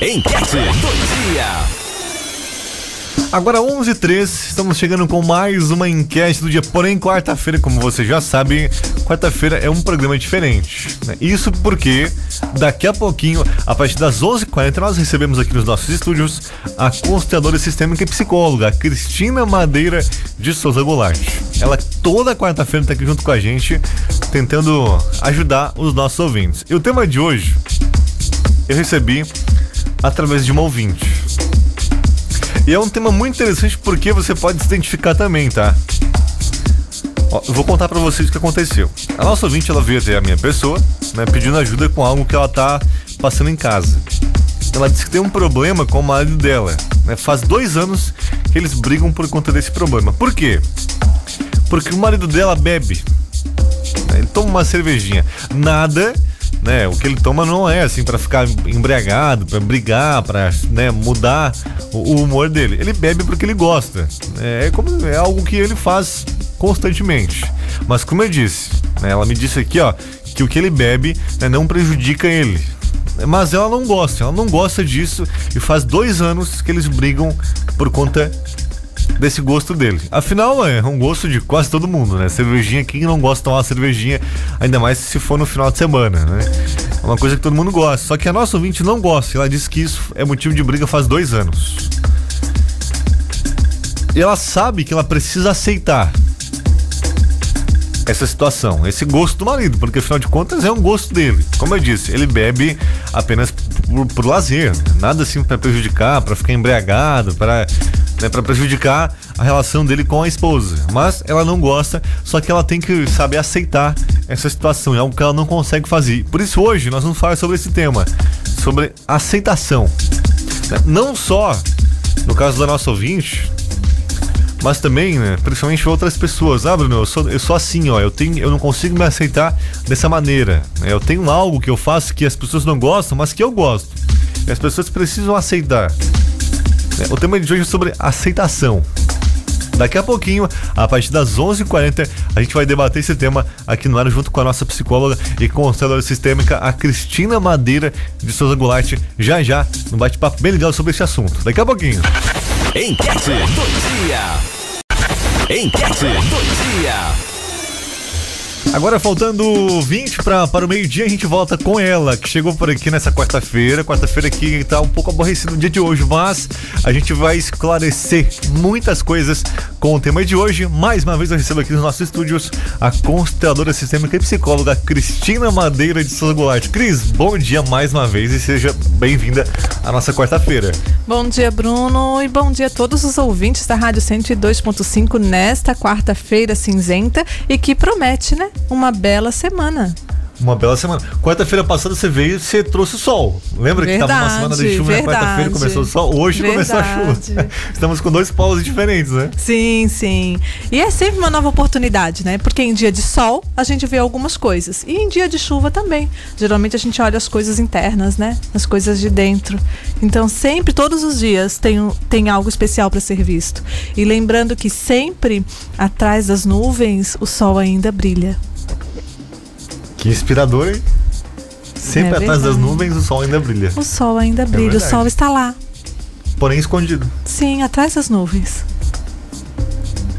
Enquete do dia. Agora 11 h 13 estamos chegando com mais uma enquete do dia. Porém, quarta-feira, como você já sabe, quarta-feira é um programa diferente. Né? Isso porque daqui a pouquinho, a partir das 11h40, nós recebemos aqui nos nossos estúdios a consteladora sistêmica e psicóloga, Cristina Madeira de Souza Goulart. Ela toda quarta-feira está aqui junto com a gente, tentando ajudar os nossos ouvintes. E o tema de hoje eu recebi através de uma ouvinte. E é um tema muito interessante porque você pode se identificar também, tá? Ó, eu vou contar para vocês o que aconteceu. A nossa ouvinte, ela veio até a minha pessoa, né, pedindo ajuda com algo que ela tá passando em casa. Ela disse que tem um problema com o marido dela. Né? Faz dois anos que eles brigam por conta desse problema. Por quê? Porque o marido dela bebe. Né? Ele toma uma cervejinha. Nada né? O que ele toma não é assim para ficar embriagado, para brigar, para né, mudar o, o, humor dele. Ele bebe porque ele gosta. É, como, é algo que ele faz constantemente. Mas como eu disse, né, ela me disse aqui, ó, que o que ele bebe né, não prejudica ele. Mas ela não gosta, ela não gosta disso e faz dois anos que eles brigam por conta desse gosto dele. Afinal, é um gosto de quase todo mundo, né? Cervejinha, quem não gosta de tomar uma cervejinha, ainda mais se for no final de semana, né? É uma coisa que todo mundo gosta. Só que a nossa ouvinte não gosta. Ela disse que isso é motivo de briga faz dois anos. E ela sabe que ela precisa aceitar essa situação, esse gosto do marido, porque afinal de contas é um gosto dele. Como eu disse, ele bebe apenas por, por lazer, nada assim para prejudicar, para ficar embriagado, para né, para prejudicar a relação dele com a esposa. Mas ela não gosta, só que ela tem que saber aceitar essa situação, é algo que ela não consegue fazer. Por isso hoje nós vamos falar sobre esse tema, sobre aceitação. Né, não só no caso da nossa ouvinte, mas também, né, principalmente outras pessoas. Ah, Bruno, eu sou, eu sou assim, ó, eu, tenho, eu não consigo me aceitar dessa maneira. Né, eu tenho algo que eu faço que as pessoas não gostam, mas que eu gosto. E as pessoas precisam aceitar. É, o tema de hoje é sobre aceitação. Daqui a pouquinho, a partir das 11:40, h 40 a gente vai debater esse tema aqui no ar junto com a nossa psicóloga e consteladora sistêmica, a Cristina Madeira de Souza Goulart, já já, num bate-papo bem legal sobre esse assunto. Daqui a pouquinho. Enquete do dia. Enquete do dia. Agora faltando 20 pra, para o meio-dia, a gente volta com ela, que chegou por aqui nessa quarta-feira. Quarta-feira que tá um pouco aborrecido no dia de hoje, mas a gente vai esclarecer muitas coisas com o tema de hoje. Mais uma vez eu recebo aqui nos nossos estúdios a consteladora sistêmica e psicóloga Cristina Madeira de Souza Goulart. Cris, bom dia mais uma vez e seja bem-vinda à nossa quarta-feira. Bom dia, Bruno, e bom dia a todos os ouvintes da Rádio 102.5 nesta quarta-feira cinzenta e que promete, né? Uma bela semana. Uma bela semana. Quarta-feira passada você veio e você trouxe o sol. Lembra verdade, que estava uma semana de chuva e na quarta-feira começou o sol? Hoje verdade. começou a chuva. Estamos com dois polos diferentes, né? Sim, sim. E é sempre uma nova oportunidade, né? Porque em dia de sol a gente vê algumas coisas. E em dia de chuva também. Geralmente a gente olha as coisas internas, né? As coisas de dentro. Então sempre, todos os dias, tem, tem algo especial para ser visto. E lembrando que sempre atrás das nuvens o sol ainda brilha. Que inspirador, hein? Sempre é atrás das nuvens o sol ainda brilha. O sol ainda é brilha, o sol está lá. Porém escondido. Sim, atrás das nuvens.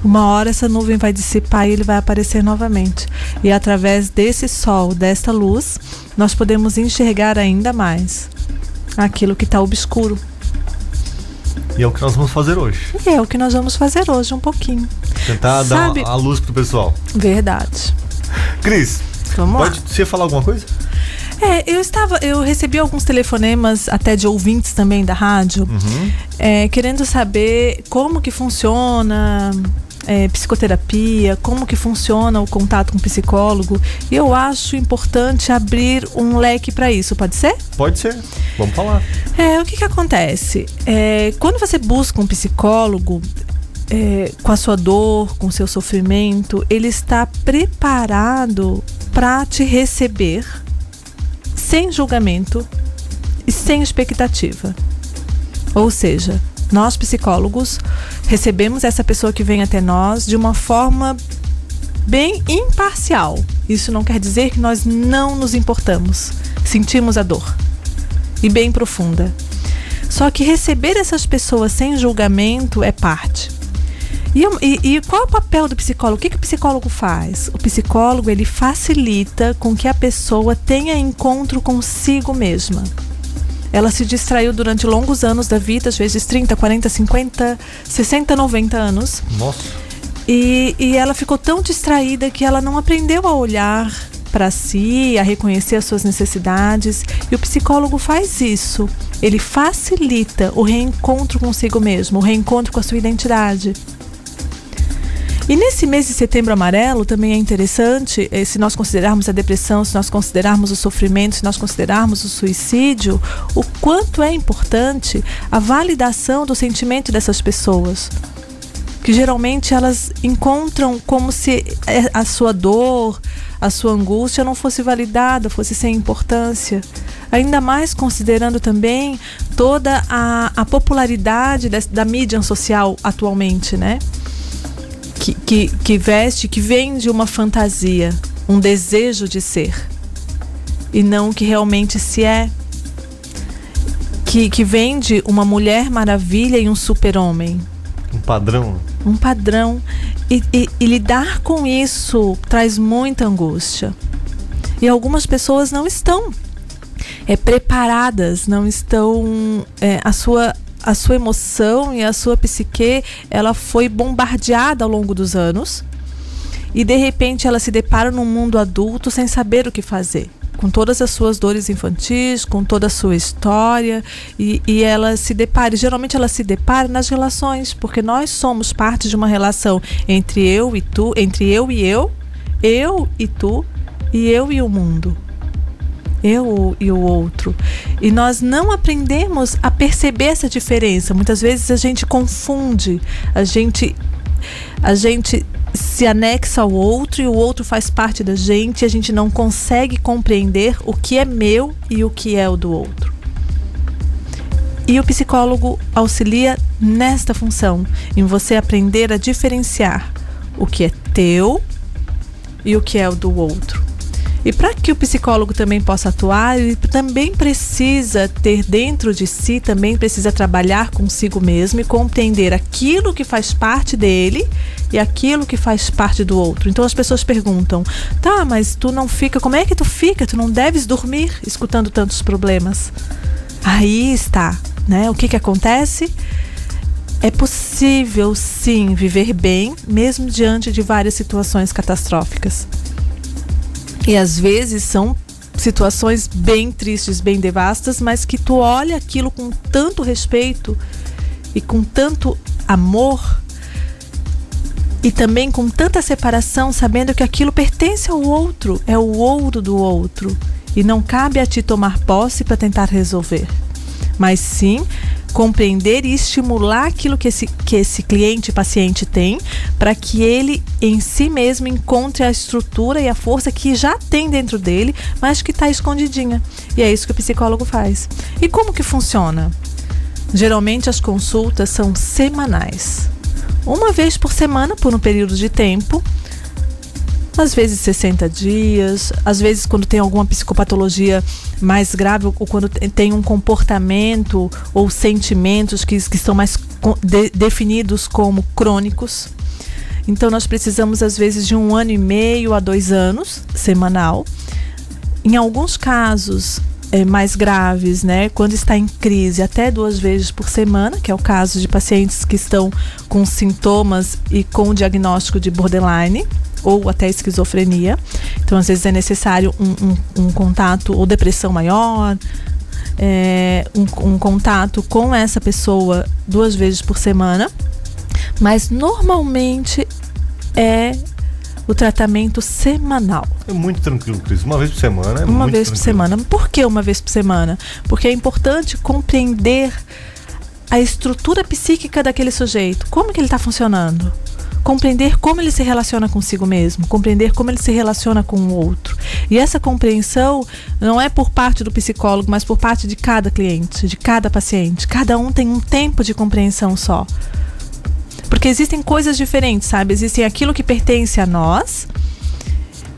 Uma hora essa nuvem vai dissipar e ele vai aparecer novamente. E através desse sol, desta luz, nós podemos enxergar ainda mais aquilo que está obscuro. E é o que nós vamos fazer hoje. E é o que nós vamos fazer hoje, um pouquinho. Tentar Sabe? dar a luz pro pessoal. Verdade. Cris, Vamos Pode lá. você falar alguma coisa? É, eu estava, eu recebi alguns telefonemas até de ouvintes também da rádio, uhum. é, querendo saber como que funciona é, psicoterapia, como que funciona o contato com o psicólogo. E eu acho importante abrir um leque para isso, pode ser? Pode ser. Vamos falar. É, o que que acontece? É, quando você busca um psicólogo, é, com a sua dor, com o seu sofrimento, ele está preparado para te receber sem julgamento e sem expectativa. Ou seja, nós psicólogos recebemos essa pessoa que vem até nós de uma forma bem imparcial. Isso não quer dizer que nós não nos importamos, sentimos a dor e bem profunda. Só que receber essas pessoas sem julgamento é parte. E, e, e, qual é o papel do psicólogo? O que, que o psicólogo faz? O psicólogo ele facilita com que a pessoa tenha encontro consigo mesma. Ela se distraiu durante longos anos da vida, às vezes 30, 40, 50, 60, 90 anos. Nossa. E, e ela ficou tão distraída que ela não aprendeu a olhar para si, a reconhecer as suas necessidades. E o psicólogo faz isso. Ele facilita o reencontro consigo mesmo, o reencontro com a sua identidade. E nesse mês de setembro amarelo também é interessante, eh, se nós considerarmos a depressão, se nós considerarmos o sofrimento, se nós considerarmos o suicídio, o quanto é importante a validação do sentimento dessas pessoas. Que geralmente elas encontram como se eh, a sua dor, a sua angústia não fosse validada, fosse sem importância. Ainda mais considerando também toda a, a popularidade da, da mídia social atualmente, né? Que, que, que veste, que vem de uma fantasia, um desejo de ser, e não o que realmente se é. Que, que vende uma mulher maravilha e um super-homem. Um padrão. Um padrão. E, e, e, lidar com isso traz muita angústia. E algumas pessoas não estão é, preparadas, não estão. É, a sua a sua emoção e a sua psique, ela foi bombardeada ao longo dos anos. E de repente ela se depara num mundo adulto sem saber o que fazer com todas as suas dores infantis, com toda a sua história, e, e, ela se depara, geralmente ela se depara nas relações, porque nós somos parte de uma relação entre eu e tu, entre eu e eu, eu e tu, e eu e o mundo eu e o outro. E nós não aprendemos a perceber essa diferença. Muitas vezes a gente confunde, a gente a gente se anexa ao outro e o outro faz parte da gente, e a gente não consegue compreender o que é meu e o que é o do outro. E o psicólogo auxilia nesta função, em você aprender a diferenciar o que é teu e o que é o do outro. E para que o psicólogo também possa atuar, ele também precisa ter dentro de si, também precisa trabalhar consigo mesmo e compreender aquilo que faz parte dele e aquilo que faz parte do outro. Então as pessoas perguntam: "Tá, mas tu não fica, como é que tu fica? Tu não deves dormir escutando tantos problemas?" Aí está, né? O que que acontece? É possível sim viver bem, mesmo diante de várias situações catastróficas. E às vezes são situações bem tristes, bem devastas, mas que tu olha aquilo com tanto respeito e com tanto amor e também com tanta separação, sabendo que aquilo pertence ao outro, é o ouro do outro. E não cabe a ti tomar posse para tentar resolver, mas sim compreender e estimular aquilo que esse, que esse cliente, paciente tem, para que ele em si mesmo encontre a estrutura e a força que já tem dentro dele, mas que está escondidinha. E é isso que o psicólogo faz. E como que funciona? Geralmente as consultas são semanais. Uma vez por semana, por um período de tempo, às vezes 60 dias, às vezes quando tem alguma psicopatologia mais grave ou quando tem um comportamento ou sentimentos que, que estão mais de, definidos como crônicos. Então nós precisamos às vezes de um ano e meio a dois anos semanal. Em alguns casos é, mais graves, né, quando está em crise, até duas vezes por semana, que é o caso de pacientes que estão com sintomas e com diagnóstico de borderline ou até esquizofrenia. Então, às vezes é necessário um, um, um contato ou depressão maior, é, um, um contato com essa pessoa duas vezes por semana. Mas normalmente é o tratamento semanal. É muito tranquilo, Cris. Uma vez por semana é Uma vez tranquilo. por semana. Por que uma vez por semana? Porque é importante compreender a estrutura psíquica daquele sujeito. Como que ele está funcionando? Compreender como ele se relaciona consigo mesmo, compreender como ele se relaciona com o outro. E essa compreensão não é por parte do psicólogo, mas por parte de cada cliente, de cada paciente. Cada um tem um tempo de compreensão só. Porque existem coisas diferentes, sabe? Existem aquilo que pertence a nós,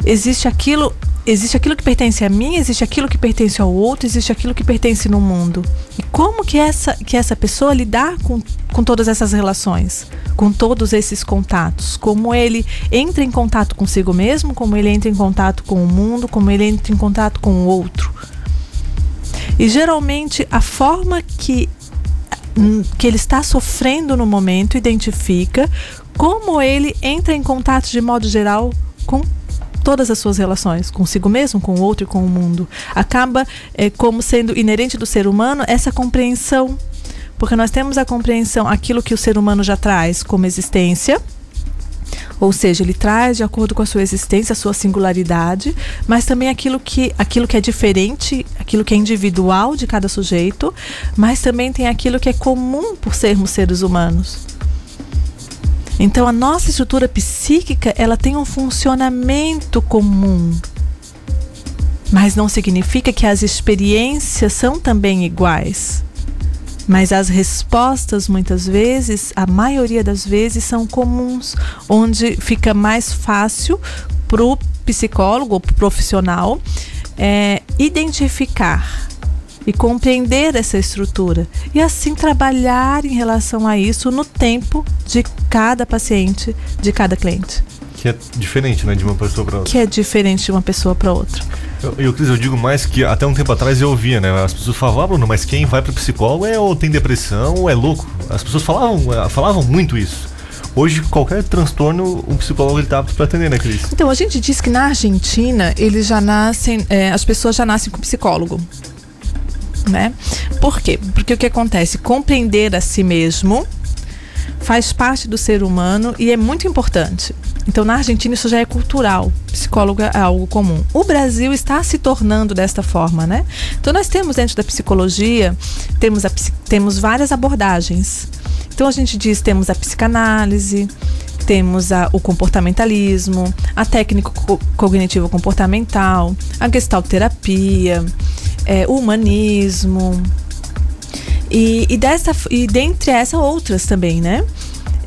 existe aquilo existe aquilo que pertence a mim, existe aquilo que pertence ao outro, existe aquilo que pertence no mundo. E como que essa, que essa pessoa lidar com, com todas essas relações, com todos esses contatos? Como ele entra em contato consigo mesmo, como ele entra em contato com o mundo, como ele entra em contato com o outro. E geralmente a forma que, que ele está sofrendo no momento identifica como ele entra em contato de modo geral com todas as suas relações, consigo mesmo, com o outro e com o mundo. Acaba é, como sendo inerente do ser humano essa compreensão. Porque nós temos a compreensão, aquilo que o ser humano já traz como existência, ou seja, ele traz de acordo com a sua existência, a sua singularidade, mas também aquilo que, aquilo que é diferente, aquilo que é individual de cada sujeito, mas também tem aquilo que é comum por sermos seres humanos. Então a nossa estrutura psíquica, ela tem um funcionamento comum. Mas não significa que as experiências são também iguais. Mas as respostas, muitas vezes, a maioria das vezes, são comuns, onde fica mais fácil para o psicólogo ou profissional é, identificar e compreender essa estrutura e assim trabalhar em relação a isso no tempo de cada paciente, de cada cliente. Que é diferente, né, de uma pessoa para outra. Que é diferente de uma pessoa para outra. Eu, eu, Cris, eu digo mais que até um tempo atrás eu ouvia, né? As pessoas falavam, ah, Bruno, mas quem vai para psicólogo é ou tem depressão ou é louco. As pessoas falavam, eh, falavam muito isso. Hoje, qualquer transtorno, um psicólogo tá apto para atender, né, Cris? Então, a gente diz que na Argentina, eles já nascem, é, as pessoas já nascem com psicólogo né? Por quê? Porque o que acontece? Compreender a si mesmo faz parte do ser humano e é muito importante. Então, na Argentina, isso já é cultural. Psicólogo é algo comum. O Brasil está se tornando desta forma, né? Então, nós temos dentro da psicologia, temos, a, temos várias abordagens. Então, a gente diz, temos a psicanálise, temos a, o comportamentalismo, a técnica co cognitivo comportamental, a gestalterapia, é, o humanismo e, e, dessa, e dentre essas outras também, né?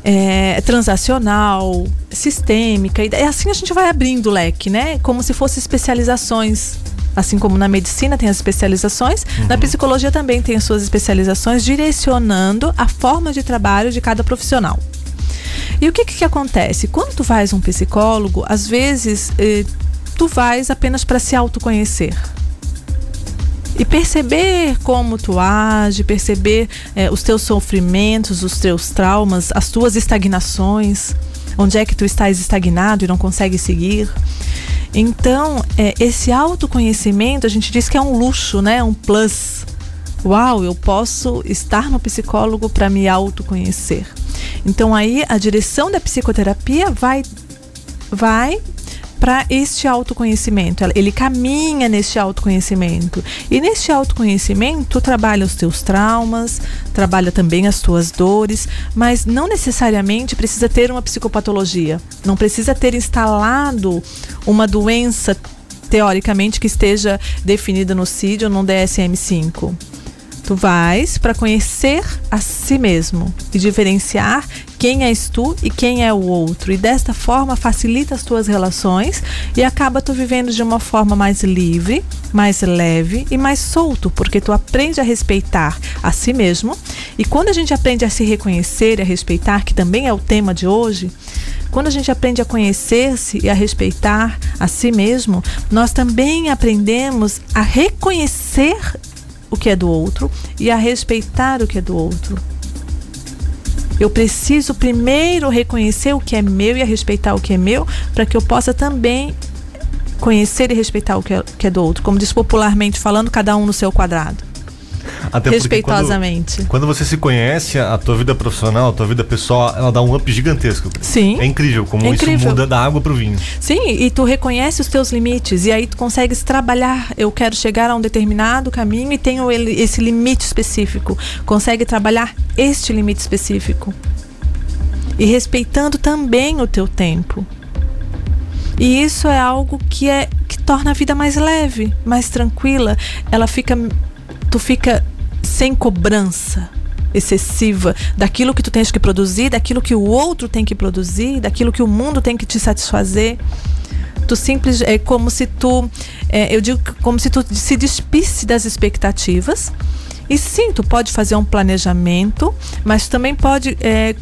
É, transacional, sistêmica, e assim a gente vai abrindo o leque, né? Como se fossem especializações. Assim como na medicina tem as especializações, uhum. na psicologia também tem as suas especializações, direcionando a forma de trabalho de cada profissional. E o que, que, acontece? Quando tu vais um psicólogo, às vezes eh, tu vais apenas para se autoconhecer e perceber como tu age, perceber é, os teus sofrimentos, os teus traumas, as tuas estagnações, onde é que tu estás estagnado e não consegue seguir. Então, é, esse autoconhecimento, a gente diz que é um luxo, né? Um plus. Uau, eu posso estar no psicólogo para me autoconhecer. Então aí a direção da psicoterapia vai vai para este autoconhecimento. Ele caminha neste autoconhecimento. E neste autoconhecimento, trabalha os teus traumas, trabalha também as tuas dores, mas não necessariamente precisa ter uma psicopatologia. Não precisa ter instalado uma doença teoricamente que esteja definida no CID ou no DSM-5. Tu vais para conhecer a si mesmo e diferenciar quem és tu e quem é o outro. E desta forma facilita as tuas relações e acaba tu vivendo de uma forma mais livre, mais leve e mais solto, porque tu aprende a respeitar a si mesmo. E quando a gente aprende a se reconhecer e a respeitar, que também é o tema de hoje, quando a gente aprende a conhecer-se e a respeitar a si mesmo, nós também aprendemos a reconhecer o que é do outro e a respeitar o que é do outro. Eu preciso primeiro reconhecer o que é meu e a respeitar o que é meu, para que eu possa também conhecer e respeitar o que é, que é do outro. Como diz popularmente falando, cada um no seu quadrado. Até Respeitosamente. Quando, quando, você se conhece, a tua vida profissional, a tua vida pessoal, ela dá um up gigantesco. Sim. É incrível como é incrível. isso muda da água pro vinho. Sim, e tu reconhece os teus limites e aí tu consegues trabalhar. Eu quero chegar a um determinado caminho e tenho esse limite específico. Consegue trabalhar este limite específico. E respeitando também o teu tempo. E isso é algo que é que torna a vida mais leve, mais tranquila. Ela fica tu fica sem cobrança excessiva daquilo que tu tens que produzir, daquilo que o outro tem que produzir, daquilo que o mundo tem que te satisfazer. Tu simples é como se tu, é, eu digo como se tu se despisse das expectativas E sim, tu pode fazer um planejamento, mas também pode é,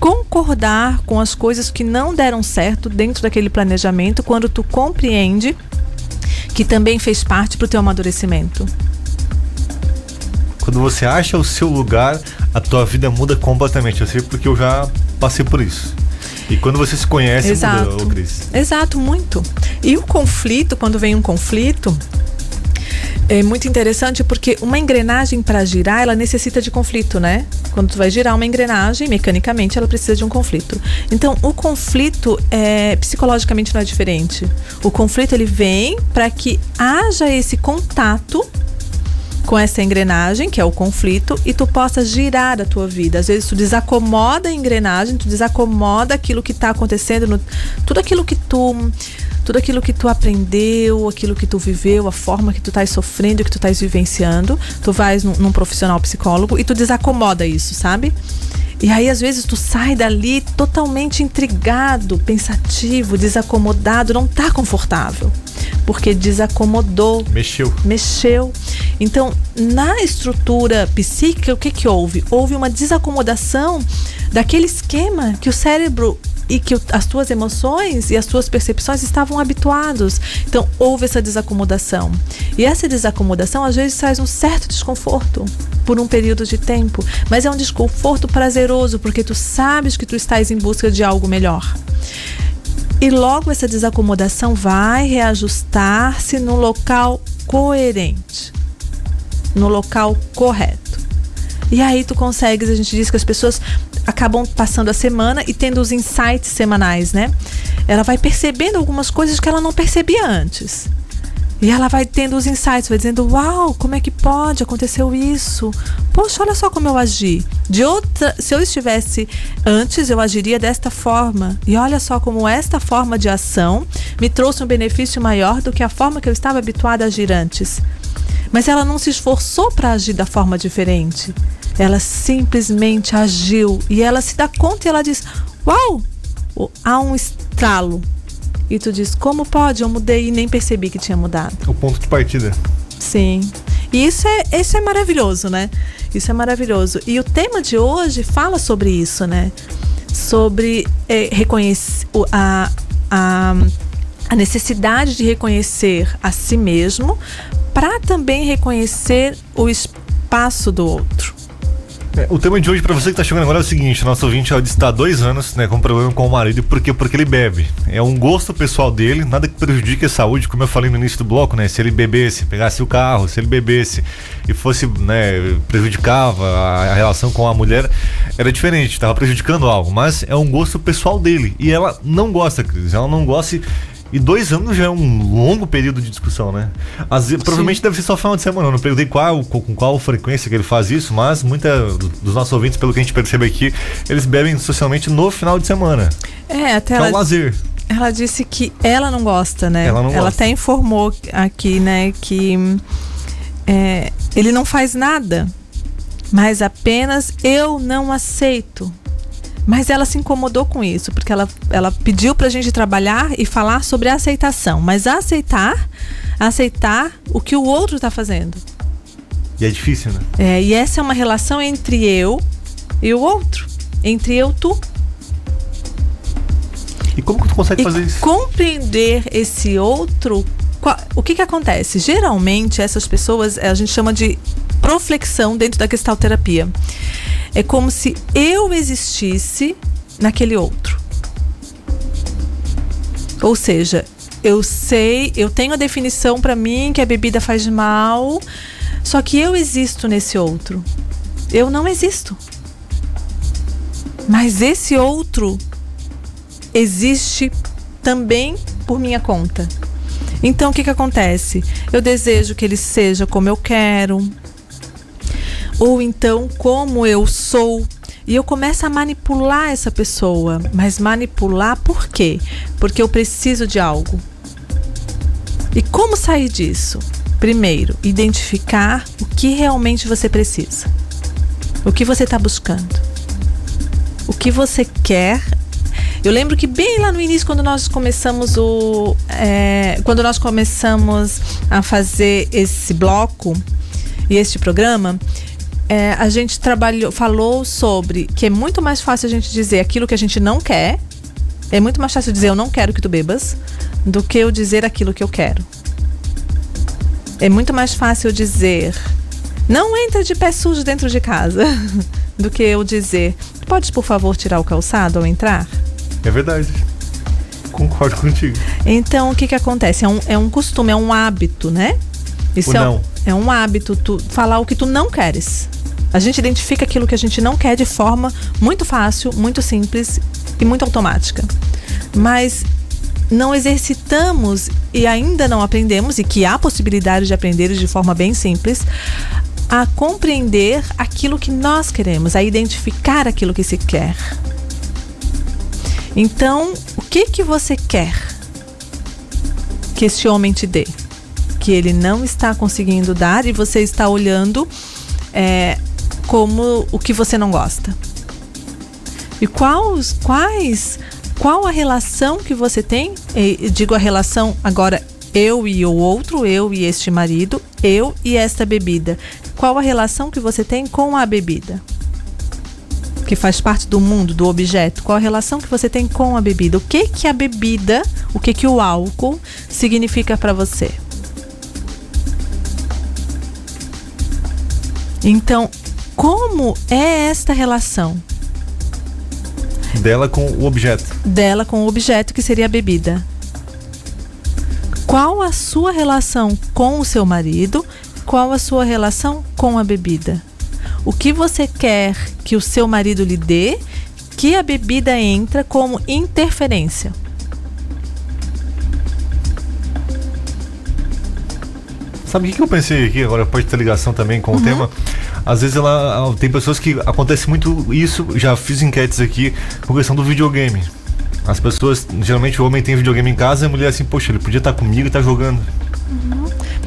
concordar com as coisas que não deram certo dentro daquele planejamento quando tu compreende que também fez parte para o teu amadurecimento. Quando você acha o seu lugar, a tua vida muda completamente. Eu sei porque eu já passei por isso. E quando você se conhece, Exato. muda, Cris. Exato, muito. E o conflito, quando vem um conflito, é muito interessante porque uma engrenagem para girar, ela necessita de conflito, né? Quando tu vai girar uma engrenagem, mecanicamente, ela precisa de um conflito. Então, o conflito é psicologicamente não é diferente. O conflito ele vem para que haja esse contato com essa engrenagem, que é o conflito, e tu possa girar a tua vida. Às vezes tu desacomoda a engrenagem, tu desacomoda aquilo que está acontecendo, no, tudo aquilo que tu tudo aquilo que tu aprendeu, aquilo que tu viveu, a forma que tu estás sofrendo, que tu estás vivenciando, tu vais num, num profissional psicólogo e tu desacomoda isso, sabe? E aí, às vezes, tu sai dali totalmente intrigado, pensativo, desacomodado, não tá confortável. Porque desacomodou. Mexeu. Mexeu. Então, na estrutura psíquica, o que que houve? Houve uma desacomodação daquele esquema que o cérebro e que as tuas emoções e as tuas percepções estavam habituados. Então, houve essa desacomodação. E essa desacomodação às vezes traz um certo desconforto por um período de tempo, mas é um desconforto prazeroso porque tu sabes que tu estás em busca de algo melhor. E logo essa desacomodação vai reajustar-se no local coerente, no local correto. E aí tu consegues, a gente diz que as pessoas acabam passando a semana e tendo os insights semanais, né? Ela vai percebendo algumas coisas que ela não percebia antes. E ela vai tendo os insights, vai dizendo: Uau, como é que pode? Aconteceu isso. Poxa, olha só como eu agi. De outra, se eu estivesse antes, eu agiria desta forma. E olha só como esta forma de ação me trouxe um benefício maior do que a forma que eu estava habituada a agir antes. Mas ela não se esforçou para agir da forma diferente. Ela simplesmente agiu e ela se dá conta e ela diz: Uau, há um estralo. E tu diz: Como pode? Eu mudei e nem percebi que tinha mudado. O ponto de partida. Sim. E isso é, isso é maravilhoso, né? Isso é maravilhoso. E o tema de hoje fala sobre isso, né? Sobre é, reconhecer a, a, a necessidade de reconhecer a si mesmo para também reconhecer o espaço do outro. É, o tema de hoje para você que está chegando agora é o seguinte: nosso ouvinte está há dois anos né, com problema com o marido, por quê? Porque ele bebe. É um gosto pessoal dele, nada que prejudique a saúde, como eu falei no início do bloco, né? Se ele bebesse, pegasse o carro, se ele bebesse e fosse, né, prejudicava a, a relação com a mulher, era diferente, estava prejudicando algo, mas é um gosto pessoal dele. E ela não gosta, Cris, ela não gosta. E dois anos já é um longo período de discussão, né? Às vezes, provavelmente deve ser só final de semana. Eu não perguntei qual, com qual frequência que ele faz isso, mas muita dos nossos ouvintes, pelo que a gente percebe aqui, eles bebem socialmente no final de semana. É, até que ela, é o lazer. Ela disse que ela não gosta, né? Ela não ela gosta. até informou aqui, né, que é, ele não faz nada, mas apenas eu não aceito. Mas ela se incomodou com isso, porque ela, ela pediu pra gente trabalhar e falar sobre a aceitação. Mas aceitar, aceitar o que o outro tá fazendo. E é difícil, né? É, e essa é uma relação entre eu e o outro. Entre eu tu. E como que tu consegue E fazer isso? compreender esse outro. O que que acontece? Geralmente, essas pessoas, a gente chama de proflexão dentro da gestalterapia. É como se eu existisse naquele outro. Ou seja, eu sei, eu tenho a definição para mim que a bebida faz mal, só que eu existo nesse outro. Eu não existo. Mas esse outro existe também por minha conta. Então o que que acontece? Eu desejo que ele seja como eu quero, ou então como eu sou. E eu começo a manipular essa pessoa. Mas manipular por quê? Porque eu preciso de algo. E como sair disso? Primeiro, identificar o que realmente você precisa. O que você está buscando. O que você quer. Eu lembro que bem lá no início, quando nós começamos o. é, quando nós começamos a fazer esse bloco, e este programa, é, a gente trabalhou, falou sobre que é muito mais fácil a gente dizer aquilo que a gente não quer. É muito mais fácil dizer eu não quero que tu bebas do que eu dizer aquilo que eu quero. É muito mais fácil dizer não entra de pé sujo dentro de casa do que eu dizer pode por favor tirar o calçado ao entrar? É verdade. Concordo contigo. Então o que que acontece? É um, é um costume, é um hábito, né? Isso é, um- não. é um hábito, tu falar o que tu não queres. A gente identifica aquilo que a gente não quer de forma muito fácil, muito simples e muito automática. Mas não exercitamos e ainda não aprendemos, e que há possibilidade de aprender de forma bem simples, a compreender aquilo que nós queremos, a identificar aquilo que se quer. Então, o que que você quer que esse homem te dê? Que ele não está conseguindo dar e você está olhando é, como o que você não gosta. E quais, quais, qual a relação que você tem? E digo a relação agora eu e o outro, eu e este marido, eu e esta bebida. Qual a relação que você tem com a bebida? Que faz parte do mundo, do objeto. Qual a relação que você tem com a bebida? O que que a bebida, o que que o álcool significa para você? Então, como é esta relação? Dela com o objeto. dela com o objeto que seria a bebida. Qual a sua relação com o seu marido? Qual a sua relação com a bebida? O que você quer que o seu marido lhe dê que a bebida entra como interferência? Sabe o que, eu pensei aqui? Agora pode ter ligação também com o tema. Às vezes ela tem pessoas que acontece muito isso. Já fiz enquetes aqui com questão do videogame. As pessoas, geralmente o homem tem videogame em casa e a mulher assim, poxa, ele podia estar comigo e tá jogando.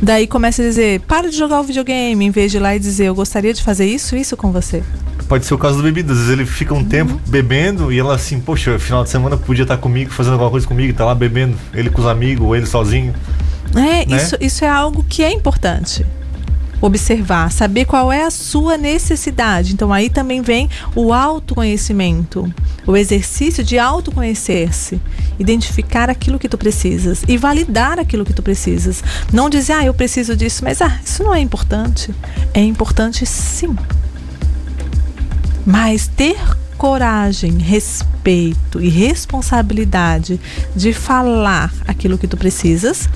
Daí começa a dizer: para de jogar o videogame, em vez de ir lá e dizer: eu gostaria de fazer isso, isso com você. Pode ser o caso da bebida. Às vezes ele fica um tempo bebendo e ela assim, poxa, final de semana podia estar comigo, fazendo alguma coisa comigo, tá lá bebendo, ele com os amigos, ou ele sozinho. É, Né? isso, isso é algo que é importante. Observar, saber qual é a sua necessidade. Então aí também vem o autoconhecimento, o exercício de autoconhecer-se, identificar aquilo que tu precisas e validar aquilo que tu precisas. Não dizer, ah, eu preciso disso, mas ah, isso não é importante. É importante sim. Mas ter coragem, respeito e responsabilidade de falar aquilo que tu precisas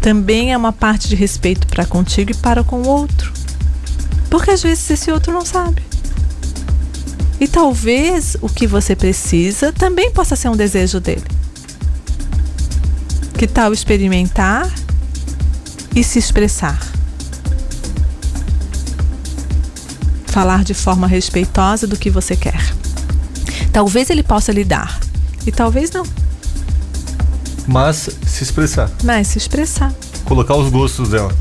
também é uma parte de respeito para contigo e para com o outro. Porque às vezes esse outro não sabe. E talvez o que você precisa também possa ser um desejo dele. Que tal experimentar e se expressar? Falar de forma respeitosa do que você quer. Talvez ele possa lhe dar, e talvez não, Mas se expressar. mas se expressar. Colocar os gostos dela.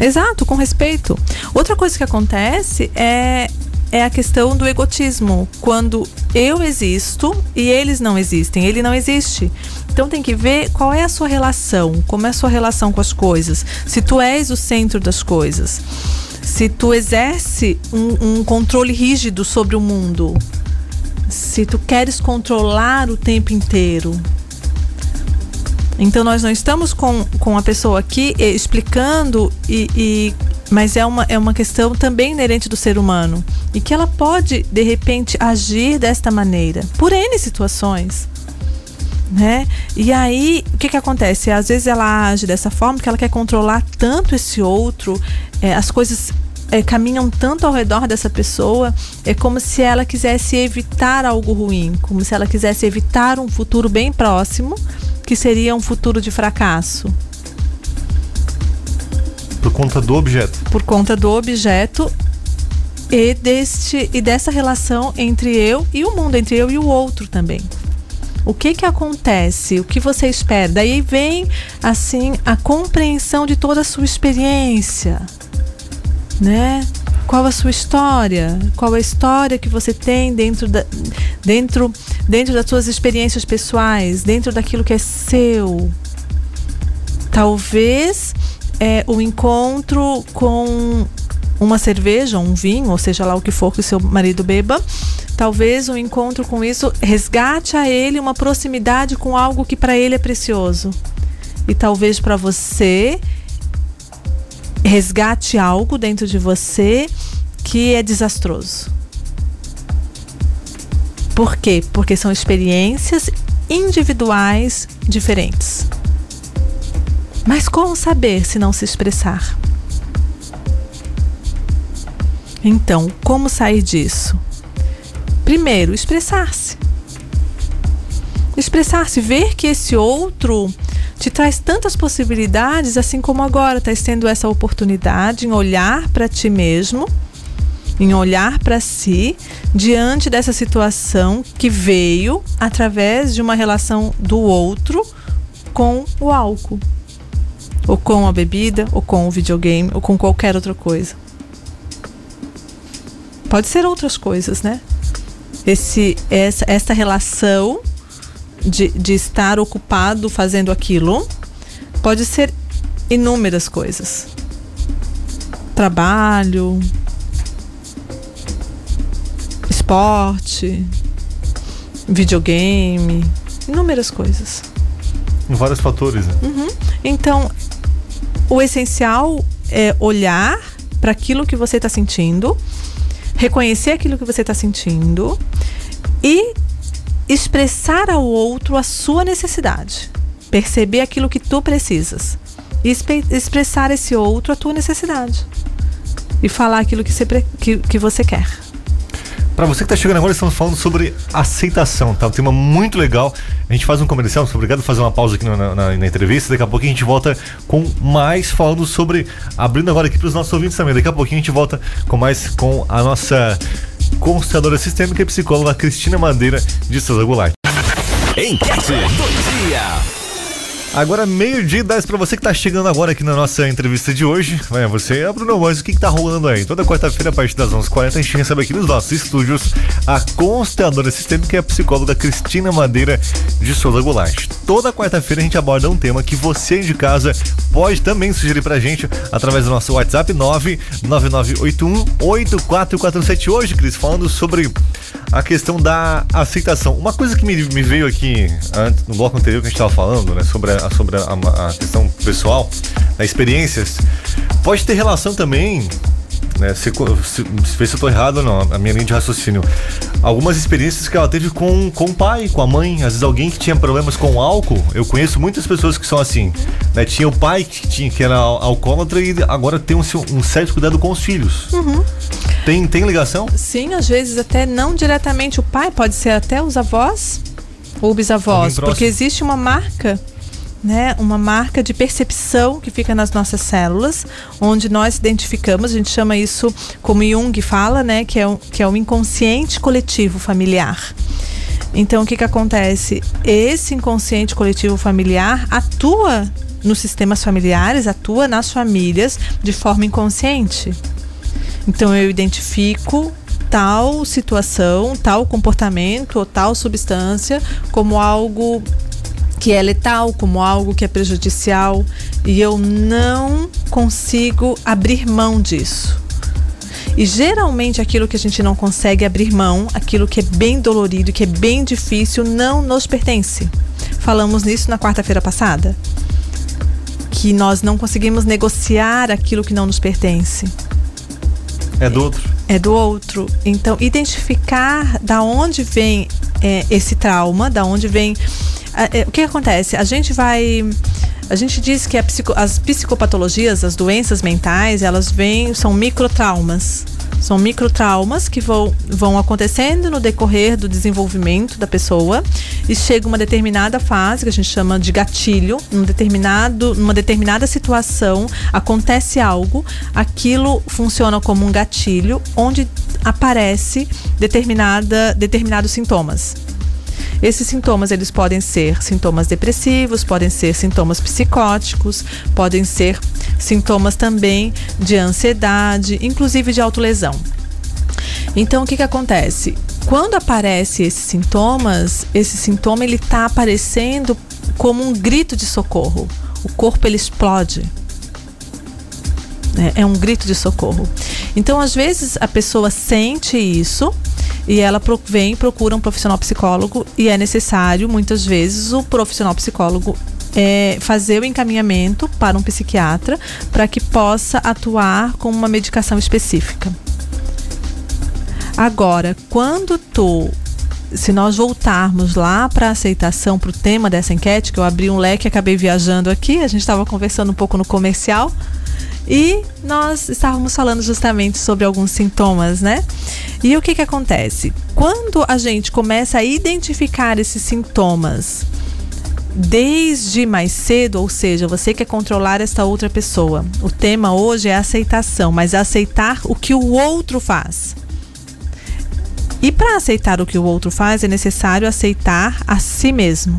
Exato, com respeito. Outra coisa que acontece é, é a questão do egotismo. Quando eu existo e eles não existem, ele não existe. Então tem que ver qual é a sua relação, como é a sua relação com as coisas. Se tu és o centro das coisas, se tu exerce um, um controle rígido sobre o mundo, se tu queres controlar o tempo inteiro, então nós não estamos com, com a pessoa aqui eh, explicando e, e- mas é uma, é uma questão também inerente do ser humano e que ela pode de repente agir desta maneira por N situações. Né? E aí, o que, que acontece? Às vezes ela age dessa forma porque ela quer controlar tanto esse outro, eh, as coisas eh, caminham tanto ao redor dessa pessoa, é como se ela quisesse evitar algo ruim, como se ela quisesse evitar um futuro bem próximo, que seria um futuro de fracasso, Por conta do objeto. por conta do objeto e, deste, e dessa relação entre eu e o mundo, entre eu e o outro também. O que que acontece? O que você espera? Daí vem assim a compreensão de toda a sua experiência, né? Qual a sua história? Qual a história que você tem dentro da, dentro, dentro das suas experiências pessoais, dentro daquilo que é seu? Talvez é, o encontro com uma cerveja, um vinho, ou seja lá o que for que o seu marido beba, talvez um encontro com isso resgate a ele uma proximidade com algo que para ele é precioso. E talvez para você resgate algo dentro de você que é desastroso. Por quê? Porque são experiências individuais diferentes. Mas como saber se não se expressar? Então, como sair disso? Primeiro, expressar-se. Expressar-se, ver que esse outro te traz tantas possibilidades, assim como agora estás tendo essa oportunidade em olhar para ti mesmo, em olhar para si diante dessa situação que veio através de uma relação do outro com o álcool, ou com a bebida, ou com o videogame, ou com qualquer outra coisa. Pode ser outras coisas, né? Esse, essa, essa relação de, de estar ocupado fazendo aquilo pode ser inúmeras coisas. Trabalho, esporte, videogame, inúmeras coisas. Vários fatores, né? Uhum. Então, o essencial é olhar para aquilo que você está sentindo reconhecer aquilo que você está sentindo e expressar ao outro a sua necessidade. Perceber aquilo que tu precisas. E expressar esse outro a tua necessidade. E falar aquilo que você, que, que você quer. Para você que está chegando agora, estamos falando sobre aceitação, tá? Um tema muito legal. A gente faz um comercial, muito obrigado por fazer uma pausa aqui na, na, na, entrevista. Daqui a pouquinho a gente volta com mais falando sobre. Abrindo agora aqui para os nossos ouvintes também. Daqui a pouquinho a gente volta com mais com a nossa consultadora sistêmica e psicóloga Cristina Madeira de Souza Goulart. Enquete do dia. Agora, meio-dia 10 para você que tá chegando agora aqui na nossa entrevista de hoje. É, você é Bruno Mois, o que, que tá rolando aí? Toda quarta-feira, a partir das 11h40, a gente recebe aqui nos nossos estúdios a consteladora sistêmica e a psicóloga Cristina Madeira de Souza Goulart. Toda quarta-feira a gente aborda um tema que você de casa pode também sugerir pra gente através do nosso WhatsApp 999818447. Hoje, Cris, falando sobre a questão da aceitação. Uma coisa que me, me veio aqui antes, no bloco anterior que a gente estava falando, né, sobre, a, sobre a, a questão pessoal, das experiências, pode ter relação também né? Se, se, se, se eu tô errado ou não, a minha linha de raciocínio. Algumas experiências que ela teve com, com o pai, com a mãe, às vezes alguém que tinha problemas com álcool. Eu conheço muitas pessoas que são assim, né? Tinha o pai que, tinha, que era alcoólatra e agora tem um, um certo cuidado com os filhos. Uhum. Tem, tem ligação? Sim, às vezes até não diretamente o pai, pode ser até os avós ou bisavós, porque existe uma marca né, uma marca de percepção que fica nas nossas células, onde nós identificamos, a gente chama isso, como Jung fala, né, que é o, que é o inconsciente coletivo familiar. Então, o que, que acontece? Esse inconsciente coletivo familiar atua nos sistemas familiares, atua nas famílias de forma inconsciente. Então, eu identifico tal situação, tal comportamento ou tal substância como algo que é letal, como algo que é prejudicial, e eu não consigo abrir mão disso. E geralmente aquilo que a gente não consegue abrir mão, aquilo que é bem dolorido, que é bem difícil, não nos pertence. Falamos nisso na quarta-feira passada. Que nós não conseguimos negociar aquilo que não nos pertence. É do outro. É do outro. Então, identificar da onde vem é, esse trauma, da onde vem o que acontece? A gente vai. A gente diz que psico, as psicopatologias, as doenças mentais, elas vêm, são microtraumas. São microtraumas que vão, vão acontecendo no decorrer do desenvolvimento da pessoa e chega uma determinada fase, que a gente chama de gatilho, num determinado, numa determinada situação, acontece algo, aquilo funciona como um gatilho onde aparece determinada, determinados sintomas. Esses sintomas eles podem ser sintomas depressivos, podem ser sintomas psicóticos, podem ser sintomas também de ansiedade, inclusive de autolesão. Então o que, que acontece? Quando aparece esses sintomas, esse sintoma ele está aparecendo como um grito de socorro. O corpo ele explode. né? É um grito de socorro. Então, às vezes, a pessoa sente isso e ela vem procura um profissional psicólogo e é necessário, muitas vezes, o profissional psicólogo é, fazer o encaminhamento para um psiquiatra para que possa atuar com uma medicação específica. Agora, quando tu se nós voltarmos lá para a aceitação, para o tema dessa enquete, que eu abri um leque e acabei viajando aqui, a gente estava conversando um pouco no comercial e nós estávamos falando justamente sobre alguns sintomas, né? E o que, que acontece? Quando a gente começa a identificar esses sintomas desde mais cedo, ou seja, você quer controlar esta outra pessoa. O tema hoje é aceitação, mas aceitar o que o outro faz. E para aceitar o que o outro faz, é necessário aceitar a si mesmo.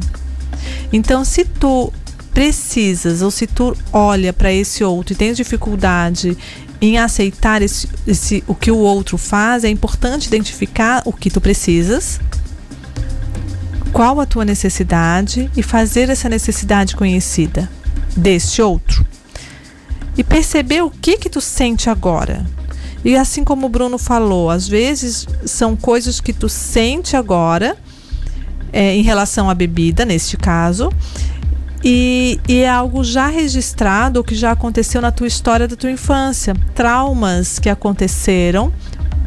Então, se tu precisas ou se tu olha para esse outro e tens dificuldade em aceitar esse, esse, o que o outro faz, é importante identificar o que tu precisas, qual a tua necessidade e fazer essa necessidade conhecida deste outro. E perceber o que que tu sente agora. E assim como o Bruno falou, às vezes são coisas que tu sente agora é, em relação à bebida, neste caso, e, e, é algo já registrado que já aconteceu na tua história da tua infância. Traumas que aconteceram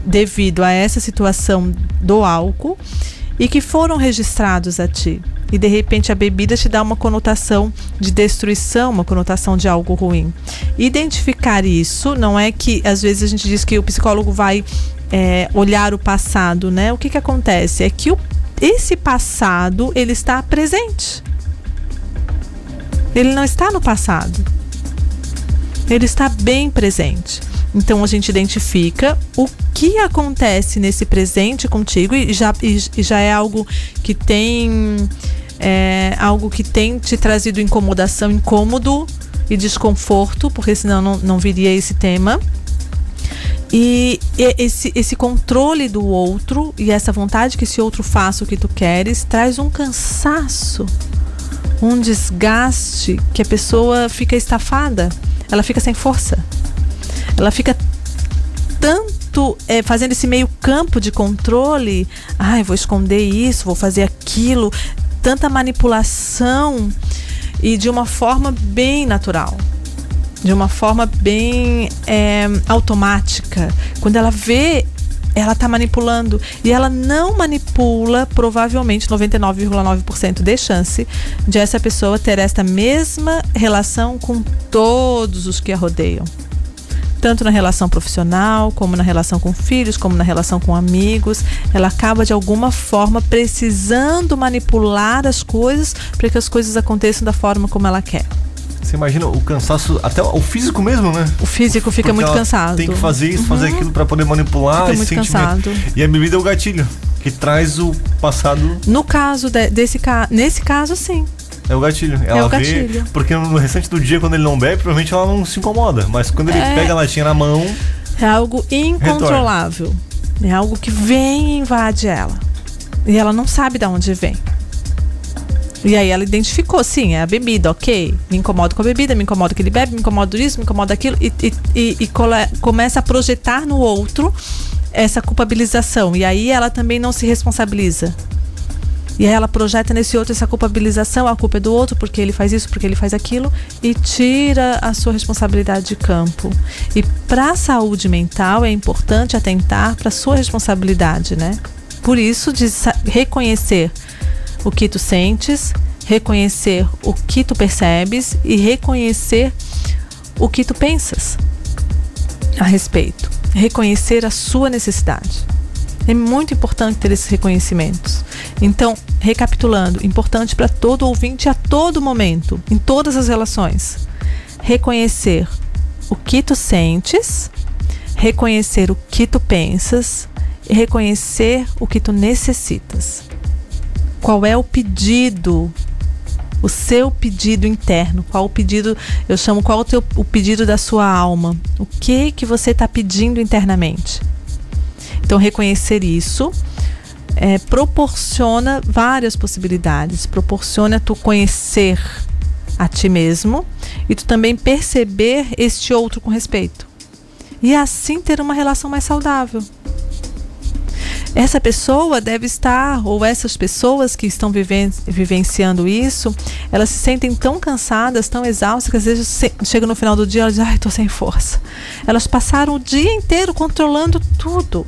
devido a essa situação do álcool e que foram registrados a ti. E de repente a bebida te dá uma conotação de destruição, uma conotação de algo ruim. Identificar isso não é que às vezes a gente diz que o psicólogo vai é, olhar o passado, né? O que, que acontece? É que o, esse passado ele está presente. Ele não está no passado. Ele está bem presente. Então a gente identifica o que acontece nesse presente contigo e já, e, já é algo que tem é, algo que tem te trazido incomodação, incômodo e desconforto, porque senão não, não viria esse tema. E esse, esse controle do outro e essa vontade que esse outro faça o que tu queres traz um cansaço um desgaste que a pessoa fica estafada, ela fica sem força. Ela fica tanto é, fazendo esse meio campo de controle, ai, vou esconder isso, vou fazer aquilo, tanta manipulação e de uma forma bem natural de uma forma bem é, automática. Quando ela vê ela está manipulando e ela não manipula provavelmente 99,9% de chance de essa pessoa ter esta mesma relação com todos os que a rodeiam. Tanto na relação profissional, como na relação com filhos, como na relação com amigos, ela acaba de alguma forma precisando manipular as coisas para que as coisas aconteçam da forma como ela quer. Você imagina o cansaço, até o físico mesmo, né? O físico fica Porque muito cansado. Tem que fazer isso, uhum. fazer aquilo para poder manipular fica esse muito sentimento. Cansado. E a bebida é o gatilho, que traz o passado. No caso de, desse nesse caso, sim. É o gatilho. Ela é o gatilho. vê. Porque no restante do dia, quando ele não bebe, provavelmente ela não se incomoda. Mas quando ele é... pega a latinha na mão. É algo incontrolável. Retorna. É algo que vem e invade ela. E ela não sabe de onde vem. E aí ela identificou, sim, é a bebida, ok. Me incomodo com a bebida, me incomodo que ele bebe, me incomodo isso, me incomodo aquilo. E, e, e, e começa a projetar no outro essa culpabilização. E aí ela também não se responsabiliza. E aí ela projeta nesse outro essa culpabilização, a culpa é do outro, porque ele faz isso, porque ele faz aquilo, e tira a sua responsabilidade de campo. E para a saúde mental é importante atentar para a sua responsabilidade, né? Por isso, de reconhecer o que tu sentes, reconhecer o que tu percebes e reconhecer o que tu pensas a respeito. Reconhecer a sua necessidade. É muito importante ter esses reconhecimentos. Então, recapitulando, importante para todo ouvinte a todo momento, em todas as relações. Reconhecer o que tu sentes, reconhecer o que tu pensas e reconhecer o que tu necessitas. Qual é o pedido? O seu pedido interno, qual o pedido, eu chamo qual o, teu, o pedido da sua alma? O que que você está pedindo internamente? Então reconhecer isso é, proporciona várias possibilidades, proporciona tu conhecer a ti mesmo e tu também perceber este outro com respeito. e assim ter uma relação mais saudável. Essa pessoa deve estar, ou essas pessoas que estão viven vivenciando isso, elas se sentem tão cansadas, tão exaustas, que às vezes se, chega no final do dia e elas dizem, ai, tô sem força. Elas passaram o dia inteiro controlando tudo.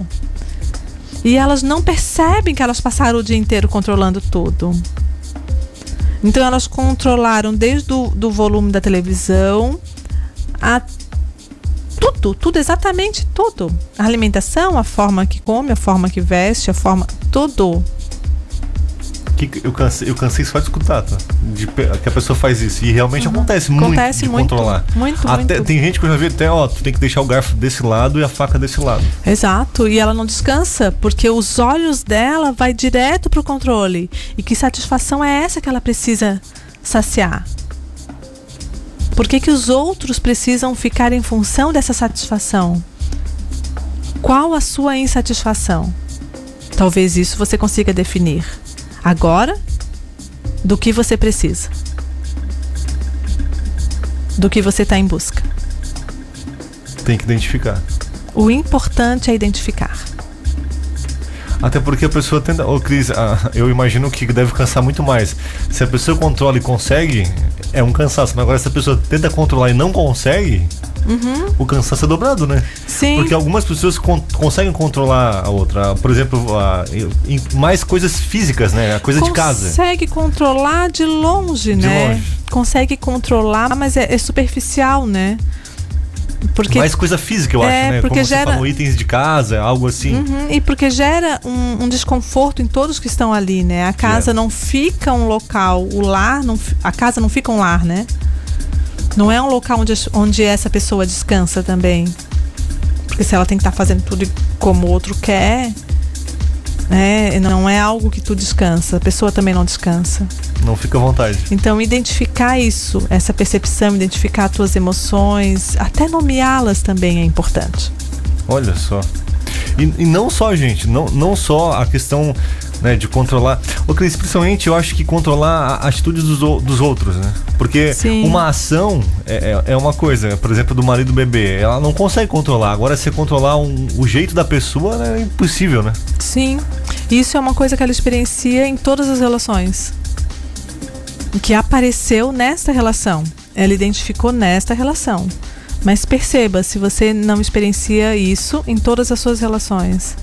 E elas não percebem que elas passaram o dia inteiro controlando tudo. Então elas controlaram desde o do volume da televisão a tudo, tudo, exatamente tudo. A alimentação, a forma que come, a forma que veste, a forma. Tudo. Que eu, cansei, eu cansei só de escutar, tá? De, que a pessoa faz isso. E realmente uhum. acontece, acontece muito de muito, controlar. Muito, até, muito. Tem gente que eu já vi até, ó, tu tem que deixar o garfo desse lado e a faca desse lado. Exato. E ela não descansa, porque os olhos dela vai direto pro controle. E que satisfação é essa que ela precisa saciar? Por que, que os outros precisam ficar em função dessa satisfação? Qual a sua insatisfação? Talvez isso você consiga definir. Agora, do que você precisa? Do que você está em busca? Tem que identificar. O importante é identificar. Até porque a pessoa tenta. Ô, Cris, ah, eu imagino que deve cansar muito mais. Se a pessoa controla e consegue, é um cansaço. Mas agora, se a pessoa tenta controlar e não consegue, Uhum. o cansaço é dobrado, né? Sim. Porque algumas pessoas con conseguem controlar a outra. Por exemplo, a, em mais coisas físicas, né? A coisa de casa. Consegue controlar de longe, De né? longe. Consegue controlar, mas é, é superficial, né? Porque Mais coisa física, eu É, acho, né? porque Como gera- falou, itens de casa, algo assim. Uhum, e porque gera um, um desconforto em todos que estão ali, né? A casa Gera. não fica um local, o lar, não, a casa não fica um lar, né? Não é um local onde, onde essa pessoa descansa também. Porque se ela tem que estar fazendo tudo como o outro quer, né? Não é algo que tu descansa. A pessoa também não descansa. Não fica à vontade. Então, identificar isso, essa percepção, identificar as tuas emoções, até nomeá-las também é importante. Olha só. E, e não só, gente, não, não só a questão né, de controlar. Ô, Cris, principalmente eu acho que controlar a atitude dos, dos outros, né? Porque Sim. uma ação é, é é uma coisa, por exemplo, do marido bebê, ela não consegue controlar. Agora, se controlar um- o jeito da pessoa, né, é impossível, né? Sim, isso é uma coisa que ela experiencia em todas as relações. Que apareceu nesta relação. Ela identificou nesta relação. Mas perceba se você não experiencia isso em todas as suas relações.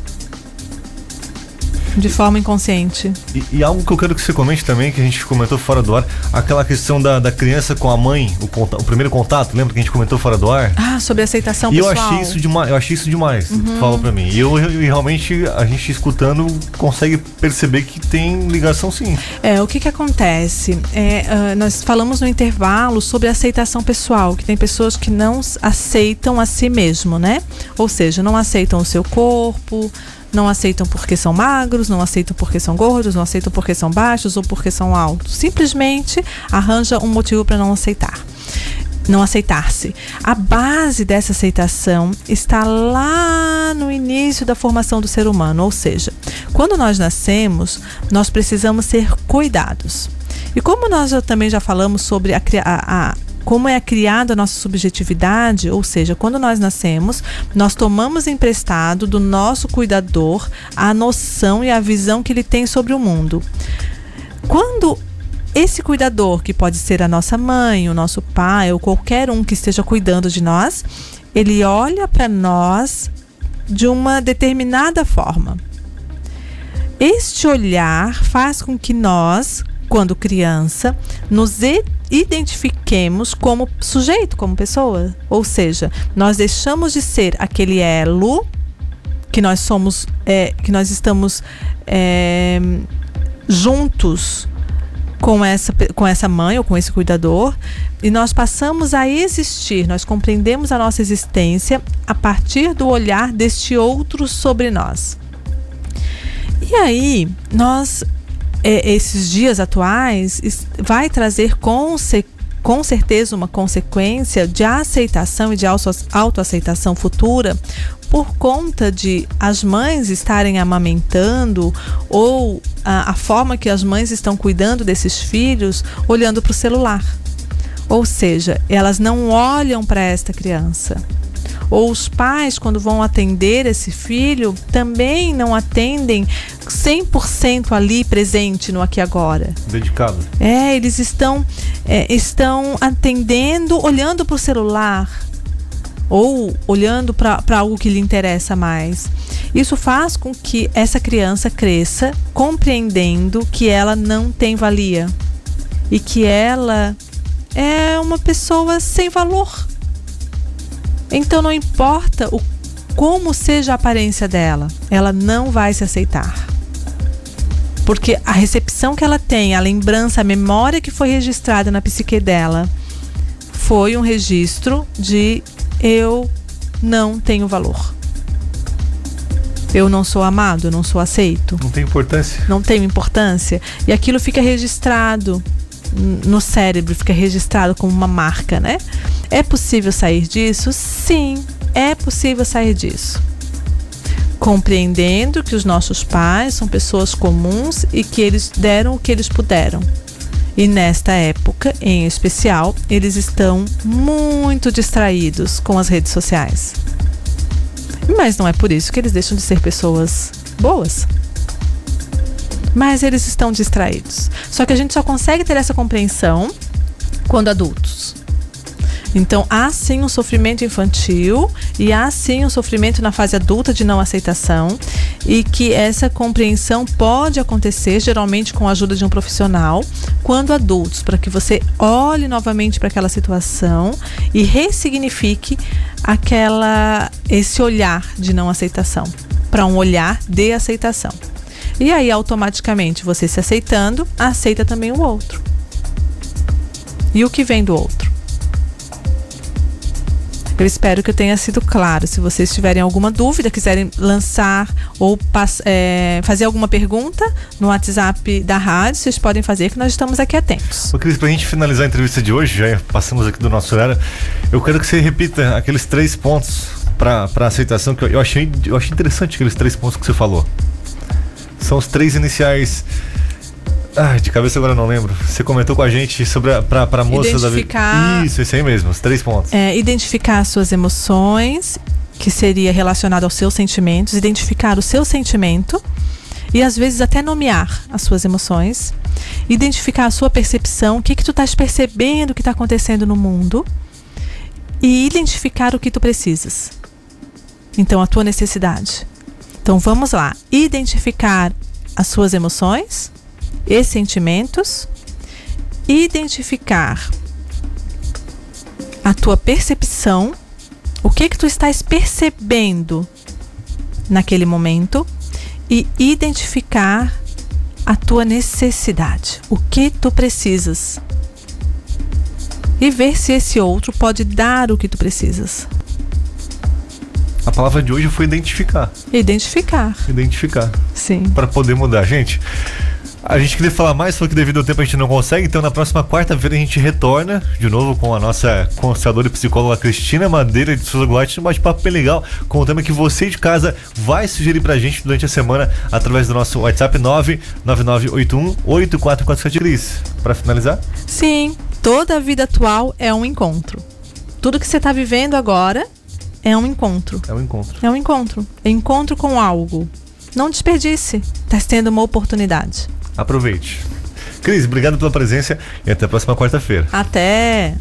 De forma inconsciente. E, e algo que eu quero que você comente também, que a gente comentou fora do ar, aquela questão da, da criança com a mãe, o, o primeiro contato, lembra que a gente comentou fora do ar? Ah, sobre aceitação E eu pessoal. achei isso demais, eu achei isso demais, Uhum. tu falou pra mim. E eu, eu- e realmente, a gente escutando, consegue perceber que tem ligação sim. É, o que que acontece? É, ah, nós falamos no intervalo sobre aceitação pessoal, que tem pessoas que não aceitam a si mesmo, né? Ou seja, não aceitam o seu corpo, não aceitam porque são magros, não aceitam porque são gordos, não aceitam porque são baixos ou porque são altos. Simplesmente arranja um motivo para não aceitar não aceitar-se. A base dessa aceitação está lá no início da formação do ser humano, ou seja, quando nós nascemos, nós precisamos ser cuidados. E como nós também já falamos sobre a, a- a- como é criada a nossa subjetividade, ou seja, quando nós nascemos, nós tomamos emprestado do nosso cuidador a noção e a visão que ele tem sobre o mundo. Quando esse cuidador, que pode ser a nossa mãe, o nosso pai ou qualquer um que esteja cuidando de nós, ele olha para nós de uma determinada forma. Este olhar faz com que nós, quando criança, nos identifiquemos como sujeito, como pessoa. Ou seja, nós deixamos de ser aquele elo que nós somos, é, que nós estamos é, juntos com essa, com essa mãe ou com esse cuidador e nós passamos a existir, nós compreendemos a nossa existência a partir do olhar deste outro sobre nós. E aí, nós, é, esses dias atuais, vai trazer conse com certeza uma consequência de aceitação e de auto- autoaceitação futura por conta de as mães estarem amamentando ou a, a forma que as mães estão cuidando desses filhos olhando para o celular. Ou seja, elas não olham para esta criança. Ou os pais, quando vão atender esse filho, também não atendem 100% ali presente no aqui agora. Dedicado. É, eles estão, é, estão atendendo, olhando para o celular ou olhando para algo que lhe interessa mais. Isso faz com que essa criança cresça compreendendo que ela não tem valia e que ela é uma pessoa sem valor. Então não importa o como seja a aparência dela, ela não vai se aceitar. Porque a recepção que ela tem, a lembrança, a memória que foi registrada na psique dela, foi um registro de eu não tenho valor. Eu não sou amado, eu não sou aceito. Não tem importância. Não tenho importância. E aquilo fica registrado no cérebro, fica registrado como uma marca, né? É possível sair disso? Sim, é possível sair disso. Compreendendo que os nossos pais são pessoas comuns e que eles deram o que eles puderam. E nesta época, em especial, eles estão muito distraídos com as redes sociais. Mas não é por isso que eles deixam de ser pessoas boas. Mas eles estão distraídos. Só que a gente só consegue ter essa compreensão quando adultos. Então há sim um sofrimento infantil e há sim um sofrimento na fase adulta de não aceitação e que essa compreensão pode acontecer geralmente com a ajuda de um profissional quando adultos, para que você olhe novamente para aquela situação e ressignifique aquela esse olhar de não aceitação para um olhar de aceitação. E aí automaticamente você se aceitando, aceita também o outro. E o que vem do outro? Eu espero que eu tenha sido claro. Se vocês tiverem alguma dúvida, quiserem lançar ou é, fazer alguma pergunta no WhatsApp da rádio, vocês podem fazer, que nós estamos aqui atentos. Ô, Cris, pra gente finalizar a entrevista de hoje, já passamos aqui do nosso horário, eu quero que você repita aqueles três pontos para aceitação que eu, achei, eu achei interessante aqueles três pontos que você falou. São os três iniciais ah, de cabeça agora não lembro. Você comentou com a gente sobre a, pra, pra moça identificar, da Isso, esse aí mesmo, os três pontos. É, identificar as suas emoções, que seria relacionado aos seus sentimentos, identificar o seu sentimento e às vezes até nomear as suas emoções, identificar a sua percepção, o que que tu estás percebendo que está acontecendo no mundo e identificar o que tu precisas. Então a tua necessidade. Então vamos lá, identificar as suas emoções, e sentimentos, identificar a tua percepção, o que que tu estás percebendo naquele momento. E identificar a tua necessidade, o que tu precisas. E ver se esse outro pode dar o que tu precisas. A palavra de hoje foi identificar. Identificar. Identificar. Sim. Para poder mudar. Gente, a gente queria falar mais, só que devido ao tempo a gente não consegue, então na próxima quarta-feira a gente retorna de novo com a nossa conselhadora e psicóloga Cristina Madeira de Souza Goulart, um bate-papo bem legal com o tema que você de casa vai sugerir pra gente durante a semana através do nosso WhatsApp 999818447 Cris. Para finalizar? Sim, toda a vida atual é um encontro. Tudo que você está vivendo agora é um encontro. É um encontro. É um encontro. É encontro com algo. Não desperdice. Está tendo uma oportunidade. Aproveite. Cris, obrigado pela presença e até a próxima quarta-feira. Até!